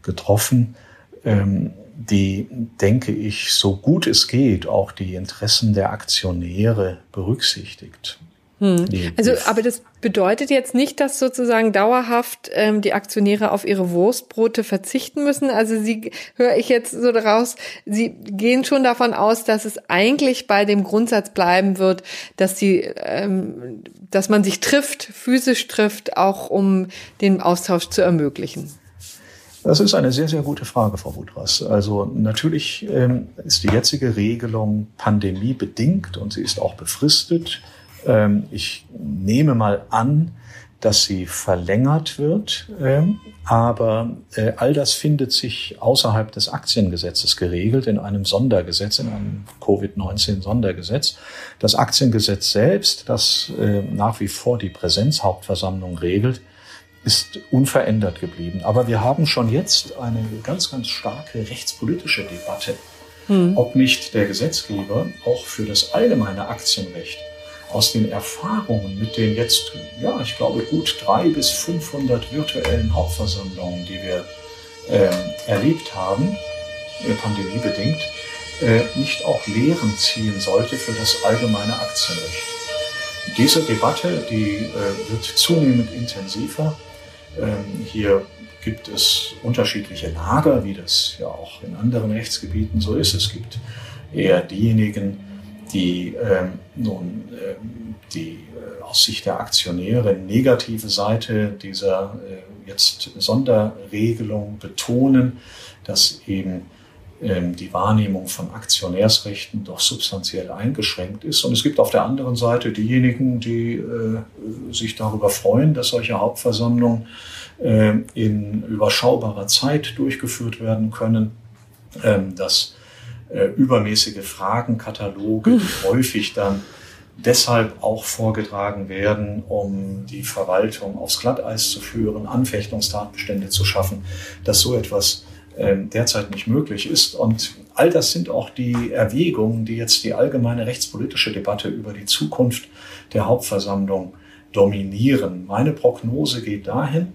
getroffen. Ähm, die, denke ich, so gut es geht, auch die Interessen der Aktionäre berücksichtigt. Hm. Also, aber das bedeutet jetzt nicht, dass sozusagen dauerhaft ähm, die Aktionäre auf ihre Wurstbrote verzichten müssen. Also Sie höre ich jetzt so daraus, Sie gehen schon davon aus, dass es eigentlich bei dem Grundsatz bleiben wird, dass die, ähm, dass man sich trifft, physisch trifft, auch um den Austausch zu ermöglichen. Das ist eine sehr, sehr gute Frage, Frau Budras. Also natürlich ähm, ist die jetzige Regelung pandemiebedingt und sie ist auch befristet. Ähm, ich nehme mal an, dass sie verlängert wird, ähm, aber äh, all das findet sich außerhalb des Aktiengesetzes geregelt in einem Sondergesetz, in einem Covid-19-Sondergesetz. Das Aktiengesetz selbst, das äh, nach wie vor die Präsenzhauptversammlung regelt, ist unverändert geblieben. Aber wir haben schon jetzt eine ganz, ganz starke rechtspolitische Debatte, hm. ob nicht der Gesetzgeber auch für das allgemeine Aktienrecht aus den Erfahrungen mit den jetzt, ja, ich glaube, gut drei bis 500 virtuellen Hauptversammlungen, die wir äh, erlebt haben, äh, pandemiebedingt, äh, nicht auch Lehren ziehen sollte für das allgemeine Aktienrecht. Diese Debatte, die äh, wird zunehmend intensiver hier gibt es unterschiedliche Lager, wie das ja auch in anderen Rechtsgebieten so ist. Es gibt eher diejenigen, die ähm, nun ähm, die äh, aus Sicht der Aktionäre negative Seite dieser äh, jetzt Sonderregelung betonen, dass eben ähm, die Wahrnehmung von Aktionärsrechten doch substanziell eingeschränkt ist. Und es gibt auf der anderen Seite diejenigen, die äh, sich darüber freuen, dass solche Hauptversammlungen äh, in überschaubarer Zeit durchgeführt werden können, ähm, dass äh, übermäßige Fragenkataloge, die häufig dann deshalb auch vorgetragen werden, um die Verwaltung aufs Glatteis zu führen, Anfechtungstatbestände zu schaffen, dass so etwas ähm, derzeit nicht möglich ist. Und all das sind auch die Erwägungen, die jetzt die allgemeine rechtspolitische Debatte über die Zukunft der Hauptversammlung dominieren. Meine Prognose geht dahin,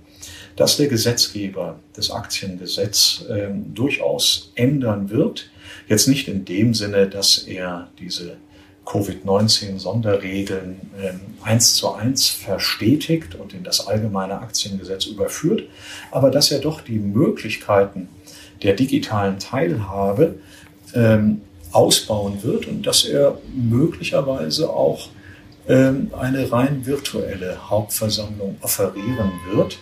dass der Gesetzgeber das Aktiengesetz äh, durchaus ändern wird. Jetzt nicht in dem Sinne, dass er diese Covid-19-Sonderregeln äh, eins zu eins verstetigt und in das allgemeine Aktiengesetz überführt, aber dass er doch die Möglichkeiten der digitalen Teilhabe ähm, ausbauen wird und dass er möglicherweise auch ähm, eine rein virtuelle Hauptversammlung offerieren wird.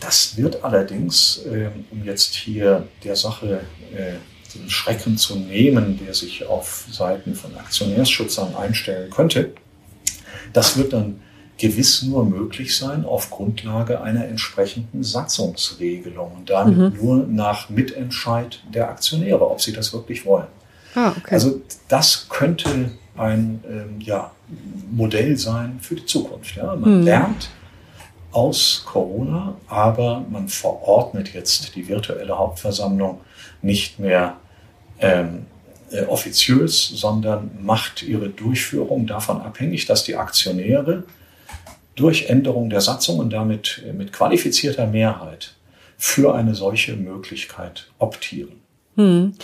Das wird allerdings, ähm, um jetzt hier der Sache äh, den Schrecken zu nehmen, der sich auf Seiten von Aktionärsschützern einstellen könnte, das wird dann gewiss nur möglich sein auf Grundlage einer entsprechenden Satzungsregelung und damit mhm. nur nach Mitentscheid der Aktionäre, ob sie das wirklich wollen. Ah, okay. Also das könnte ein ähm, ja, Modell sein für die Zukunft. Ja? Man mhm. lernt aus Corona, aber man verordnet jetzt die virtuelle Hauptversammlung nicht mehr ähm, äh, offiziös, sondern macht ihre Durchführung davon abhängig, dass die Aktionäre durch Änderung der Satzung und damit äh, mit qualifizierter Mehrheit für eine solche Möglichkeit optieren. Hm.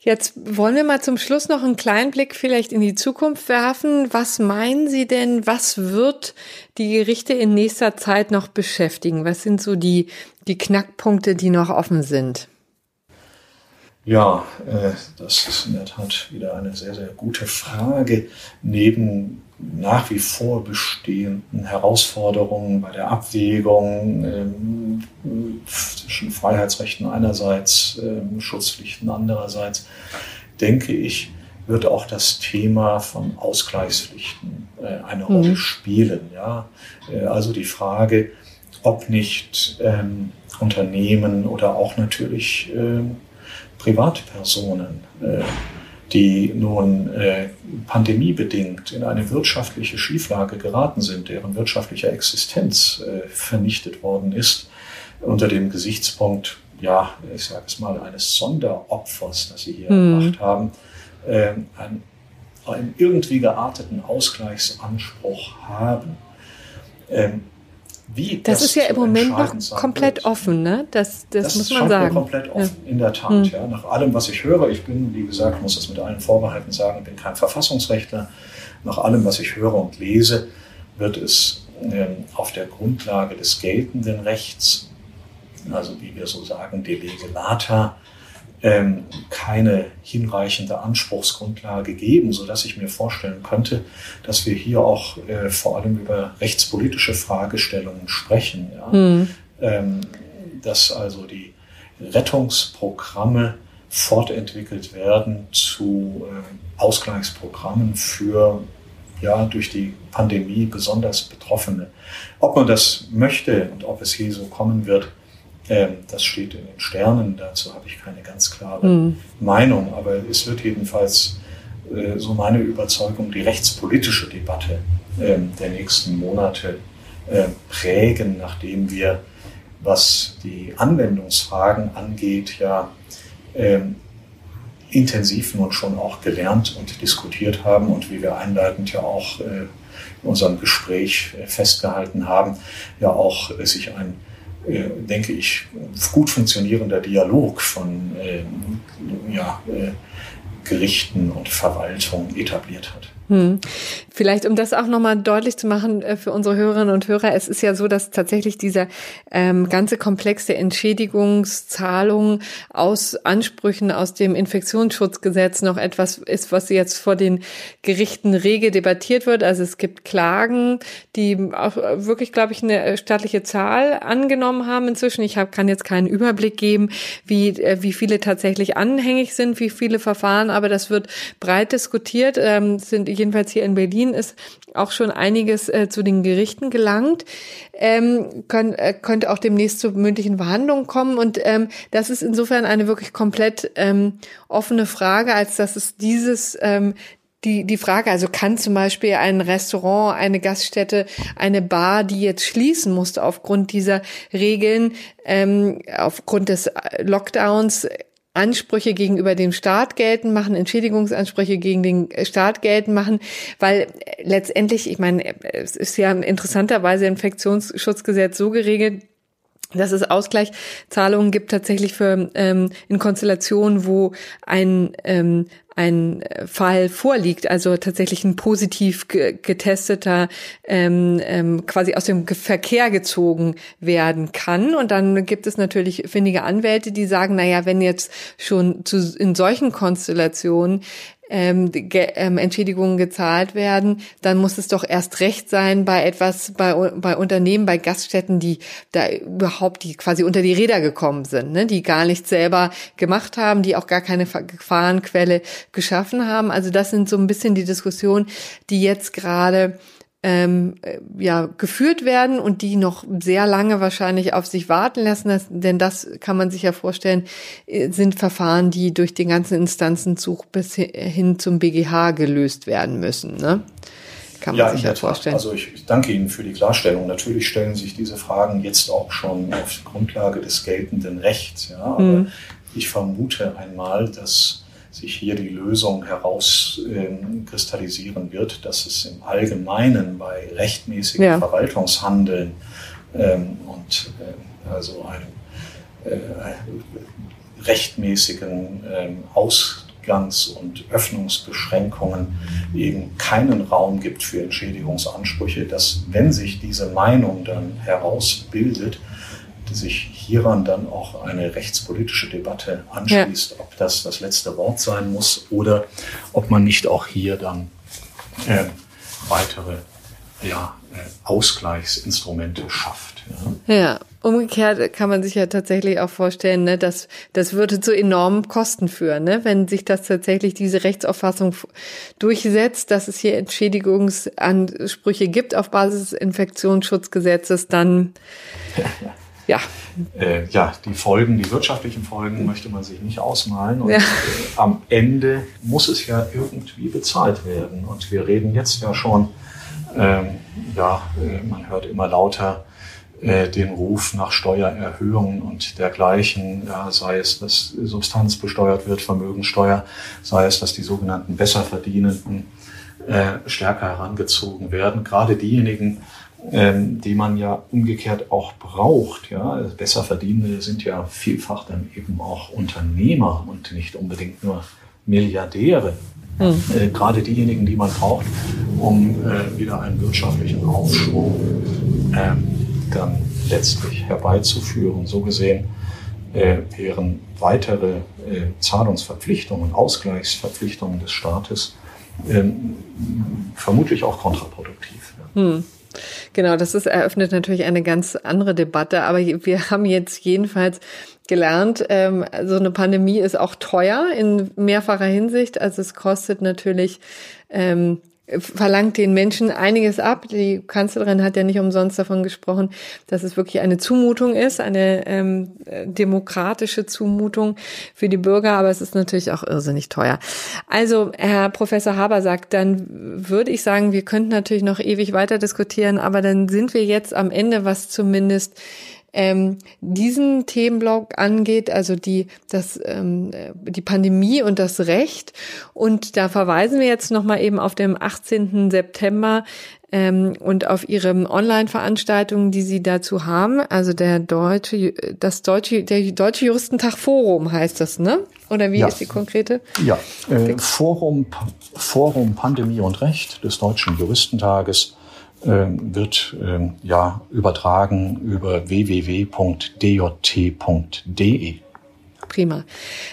Jetzt wollen wir mal zum Schluss noch einen kleinen Blick vielleicht in die Zukunft werfen. Was meinen Sie denn, was wird die Gerichte in nächster Zeit noch beschäftigen? Was sind so die, die Knackpunkte, die noch offen sind? Ja, äh, das ist in der Tat wieder eine sehr, sehr gute Frage. Neben nach wie vor bestehenden Herausforderungen bei der Abwägung ähm, zwischen Freiheitsrechten einerseits, ähm, Schutzpflichten andererseits, denke ich, wird auch das Thema von Ausgleichspflichten äh, eine Rolle mhm. spielen. Ja? Äh, also die Frage, ob nicht ähm, Unternehmen oder auch natürlich ähm, Privatpersonen, äh, die nun äh, pandemiebedingt in eine wirtschaftliche Schieflage geraten sind, deren wirtschaftliche Existenz äh, vernichtet worden ist, unter dem Gesichtspunkt, ja, ich sage es mal, eines Sonderopfers, das sie hier mhm. gemacht haben, einen, einen irgendwie gearteten Ausgleichsanspruch haben. Ähm, wie das, das ist ja im Moment noch komplett offen, ne? Das, das, das muss man sagen. komplett offen, ja. in der Tat. Hm. Ja. Nach allem, was ich höre, ich bin, wie gesagt, muss das mit allen Vorbehalten sagen, ich bin kein Verfassungsrechtler. Nach allem, was ich höre und lese, wird es ähm, auf der Grundlage des geltenden Rechts, also wie wir so sagen, de lege lata, ähm, keine hinreichende Anspruchsgrundlage geben, so dass ich mir vorstellen könnte, dass wir hier auch äh, vor allem über rechtspolitische Fragestellungen sprechen. Ja? Mhm. Ähm, dass also die Rettungsprogramme fortentwickelt werden zu äh, Ausgleichsprogrammen für ja, durch die Pandemie besonders Betroffene. Ob man das möchte und ob es je so kommen wird, das steht in den Sternen, dazu habe ich keine ganz klare mhm. Meinung, aber es wird jedenfalls, äh, so meine Überzeugung, die rechtspolitische Debatte ähm, der nächsten Monate äh, prägen, nachdem wir, was die Anwendungsfragen angeht, ja ähm, intensiv nun schon auch gelernt und diskutiert haben und wie wir einleitend ja auch äh, in unserem Gespräch festgehalten haben, ja auch sich ein denke ich, gut funktionierender Dialog von äh, ja, äh, Gerichten und Verwaltung etabliert hat. Hm. Vielleicht, um das auch nochmal deutlich zu machen äh, für unsere Hörerinnen und Hörer, es ist ja so, dass tatsächlich dieser ähm, ganze Komplex der Entschädigungszahlungen aus Ansprüchen aus dem Infektionsschutzgesetz noch etwas ist, was jetzt vor den Gerichten rege debattiert wird. Also es gibt Klagen, die auch wirklich, glaube ich, eine staatliche Zahl angenommen haben inzwischen. Ich hab, kann jetzt keinen Überblick geben, wie, äh, wie viele tatsächlich anhängig sind, wie viele Verfahren, aber das wird breit diskutiert. Ähm, sind jedenfalls hier in Berlin ist auch schon einiges äh, zu den Gerichten gelangt. Ähm, können, äh, könnte auch demnächst zu mündlichen Verhandlungen kommen. Und ähm, das ist insofern eine wirklich komplett ähm, offene Frage, als dass es dieses ähm, die, die Frage, also kann zum Beispiel ein Restaurant, eine Gaststätte, eine Bar, die jetzt schließen musste aufgrund dieser Regeln, ähm, aufgrund des Lockdowns, Ansprüche gegenüber dem Staat geltend machen, Entschädigungsansprüche gegen den Staat geltend machen, weil letztendlich, ich meine, es ist ja interessanterweise Infektionsschutzgesetz so geregelt, dass es Ausgleichszahlungen gibt tatsächlich für ähm, in Konstellationen, wo ein ähm, ein Fall vorliegt, also tatsächlich ein positiv getesteter ähm, ähm, quasi aus dem Verkehr gezogen werden kann. Und dann gibt es natürlich findige Anwälte, die sagen, na ja, wenn jetzt schon zu, in solchen Konstellationen ähm, ähm, Entschädigungen gezahlt werden, dann muss es doch erst recht sein bei etwas, bei, bei Unternehmen, bei Gaststätten, die da überhaupt, die quasi unter die Räder gekommen sind, ne? die gar nichts selber gemacht haben, die auch gar keine Gefahrenquelle geschaffen haben. Also das sind so ein bisschen die Diskussionen, die jetzt gerade ähm, ja geführt werden und die noch sehr lange wahrscheinlich auf sich warten lassen, das, denn das kann man sich ja vorstellen, äh, sind Verfahren, die durch den ganzen Instanzenzug bis hin zum BGH gelöst werden müssen. Ne? Kann man ja, sich ja vorstellen. Also ich, danke Ihnen für die Klarstellung. Natürlich stellen sich diese Fragen jetzt auch schon auf Grundlage des geltenden Rechts. Ja, aber mhm. ich vermute einmal, dass sich hier die Lösung herauskristallisieren äh, wird, dass es im Allgemeinen bei rechtmäßigem ja. Verwaltungshandeln ähm, und äh, also einem äh, rechtmäßigen ähm, Ausgangs- und Öffnungsbeschränkungen eben keinen Raum gibt für Entschädigungsansprüche, dass wenn sich diese Meinung dann herausbildet, sich hieran dann auch eine rechtspolitische Debatte anschließt, ja. ob das das letzte Wort sein muss oder ob man nicht auch hier dann äh, weitere ja, äh, Ausgleichsinstrumente schafft. Ja. ja. umgekehrt kann man sich ja tatsächlich auch vorstellen, ne, dass das würde zu enormen Kosten führen, ne, wenn sich das tatsächlich diese Rechtsauffassung durchsetzt, dass es hier Entschädigungsansprüche gibt auf Basis des Infektionsschutzgesetzes, dann ja. <laughs> Äh, ja, die Folgen, die wirtschaftlichen Folgen möchte man sich nicht ausmalen. Und ja. äh, am Ende muss es ja irgendwie bezahlt werden. Und wir reden jetzt ja schon, ähm, ja, äh, man hört immer lauter äh, den Ruf nach Steuererhöhungen und dergleichen, ja, sei es, dass Substanz besteuert wird, Vermögensteuer, sei es, dass die sogenannten Besserverdienenden stärker herangezogen werden. Gerade diejenigen, ähm, die man ja umgekehrt auch braucht. Ja, also besser verdienende sind ja vielfach dann eben auch Unternehmer und nicht unbedingt nur Milliardäre. Mhm. Äh, gerade diejenigen, die man braucht, um äh, wieder einen wirtschaftlichen Aufschwung äh, dann letztlich herbeizuführen. So gesehen äh, wären weitere äh, Zahlungsverpflichtungen, Ausgleichsverpflichtungen des Staates ähm, vermutlich auch kontraproduktiv. Mhm. Genau, das ist eröffnet natürlich eine ganz andere Debatte, aber wir haben jetzt jedenfalls gelernt, ähm, so eine Pandemie ist auch teuer in mehrfacher Hinsicht. Also es kostet natürlich ähm, verlangt den Menschen einiges ab. Die Kanzlerin hat ja nicht umsonst davon gesprochen, dass es wirklich eine Zumutung ist, eine ähm, demokratische Zumutung für die Bürger, aber es ist natürlich auch irrsinnig teuer. Also, Herr Professor Haber sagt, dann würde ich sagen, wir könnten natürlich noch ewig weiter diskutieren, aber dann sind wir jetzt am Ende, was zumindest ähm, diesen Themenblock angeht, also die, das, ähm, die Pandemie und das Recht. Und da verweisen wir jetzt nochmal eben auf dem 18. September ähm, und auf ihre Online-Veranstaltungen, die sie dazu haben. Also der deutsche, das deutsche, der deutsche Juristentag Forum heißt das, ne? Oder wie ja. ist die konkrete? Ja, äh, Forum, Forum Pandemie und Recht des Deutschen Juristentages wird ähm, ja übertragen über www.djt.de. Prima.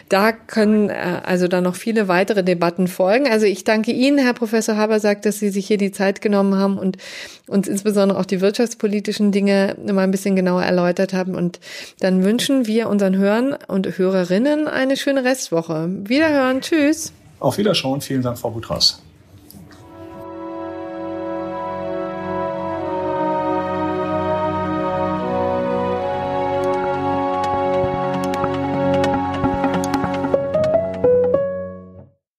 Da können äh, also dann noch viele weitere Debatten folgen. Also ich danke Ihnen, Herr Professor Habersack, dass Sie sich hier die Zeit genommen haben und uns insbesondere auch die wirtschaftspolitischen Dinge mal ein bisschen genauer erläutert haben. Und dann wünschen wir unseren Hörern und Hörerinnen eine schöne Restwoche. Wiederhören. Tschüss. Auf Wiederschauen. Vielen Dank, Frau Butras.